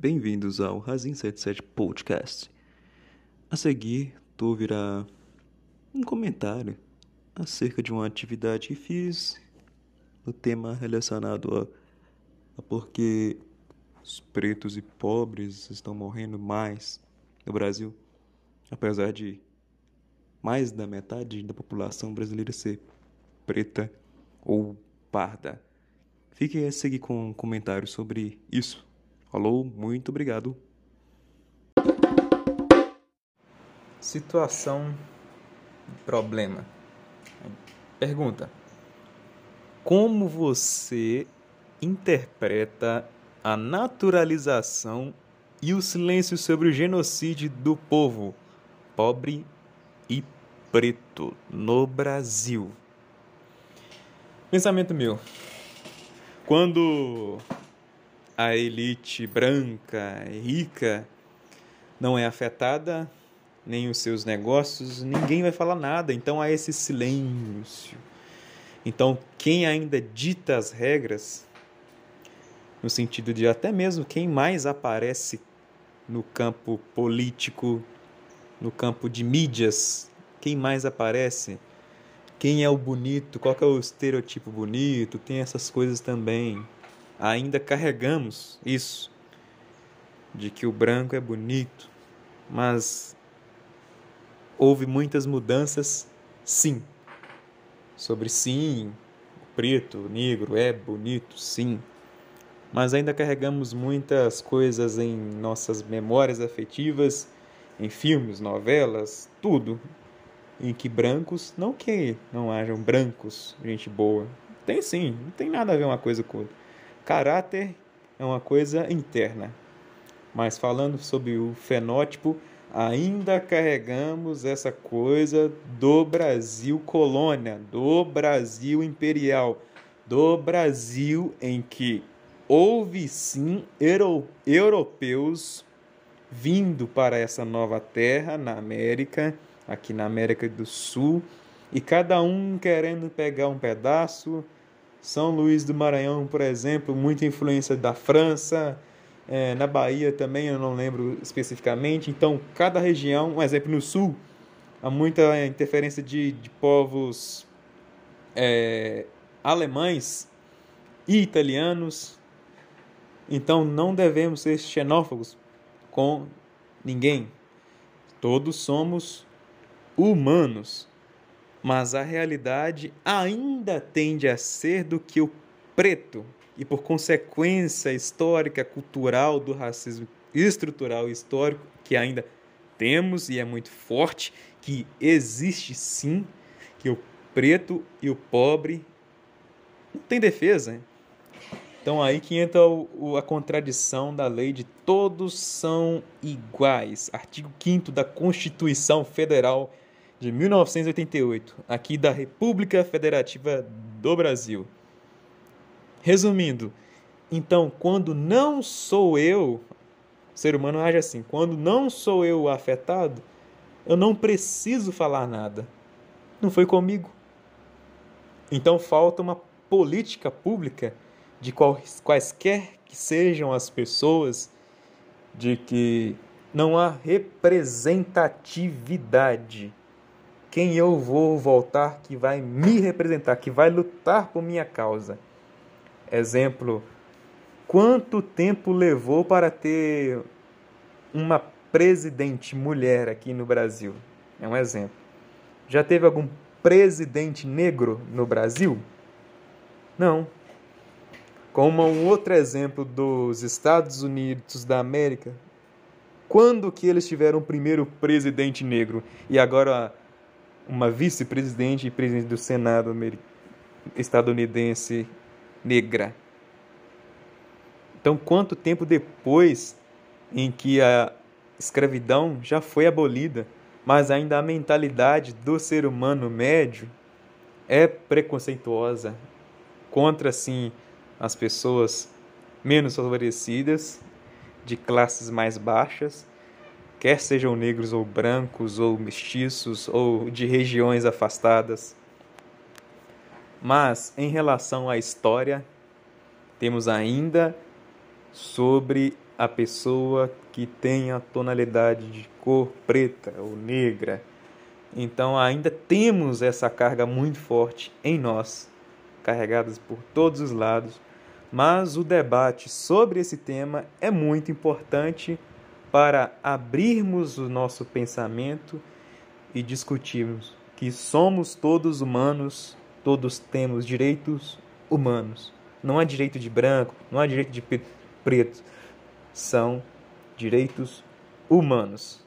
bem-vindos ao Razin 77 Podcast. A seguir, tu ouvirá um comentário acerca de uma atividade que fiz no tema relacionado a, a porque os pretos e pobres estão morrendo mais no Brasil, apesar de mais da metade da população brasileira ser preta ou parda. Fique a seguir com um comentário sobre isso. Falou, muito obrigado. Situação, problema. Pergunta: Como você interpreta a naturalização e o silêncio sobre o genocídio do povo pobre e preto no Brasil? Pensamento meu. Quando a elite branca rica não é afetada, nem os seus negócios, ninguém vai falar nada. Então há esse silêncio. Então, quem ainda dita as regras, no sentido de até mesmo quem mais aparece no campo político, no campo de mídias, quem mais aparece, quem é o bonito, qual é o estereotipo bonito, tem essas coisas também ainda carregamos isso de que o branco é bonito, mas houve muitas mudanças, sim. Sobre sim, o preto, o negro é bonito, sim. Mas ainda carregamos muitas coisas em nossas memórias afetivas, em filmes, novelas, tudo, em que brancos, não que não hajam brancos, gente boa, tem sim, não tem nada a ver uma coisa com outra Caráter é uma coisa interna. Mas falando sobre o fenótipo, ainda carregamos essa coisa do Brasil colônia, do Brasil imperial, do Brasil em que houve sim europeus vindo para essa nova terra na América, aqui na América do Sul, e cada um querendo pegar um pedaço são Luís do Maranhão, por exemplo, muita influência da França, é, na Bahia também, eu não lembro especificamente. Então, cada região, um exemplo no sul, há muita interferência de, de povos é, alemães e italianos. Então, não devemos ser xenófobos com ninguém. Todos somos humanos mas a realidade ainda tende a ser do que o preto, e por consequência histórica, cultural do racismo estrutural e histórico, que ainda temos e é muito forte, que existe sim, que o preto e o pobre não tem defesa. Então aí que entra o, a contradição da lei de todos são iguais. Artigo 5 da Constituição Federal de 1988, aqui da República Federativa do Brasil. Resumindo, então, quando não sou eu, o ser humano age assim, quando não sou eu afetado, eu não preciso falar nada. Não foi comigo. Então falta uma política pública de quais, quaisquer que sejam as pessoas, de que não há representatividade quem eu vou voltar que vai me representar, que vai lutar por minha causa. Exemplo, quanto tempo levou para ter uma presidente mulher aqui no Brasil? É um exemplo. Já teve algum presidente negro no Brasil? Não. Como um outro exemplo dos Estados Unidos da América, quando que eles tiveram o primeiro presidente negro? E agora uma vice-presidente e presidente do Senado estadunidense negra. Então, quanto tempo depois em que a escravidão já foi abolida, mas ainda a mentalidade do ser humano médio é preconceituosa contra, sim, as pessoas menos favorecidas, de classes mais baixas, quer sejam negros ou brancos ou mestiços ou de regiões afastadas. Mas em relação à história, temos ainda sobre a pessoa que tem a tonalidade de cor preta ou negra. Então ainda temos essa carga muito forte em nós, carregadas por todos os lados, mas o debate sobre esse tema é muito importante para abrirmos o nosso pensamento e discutirmos que somos todos humanos, todos temos direitos humanos. Não há direito de branco, não há direito de preto, são direitos humanos.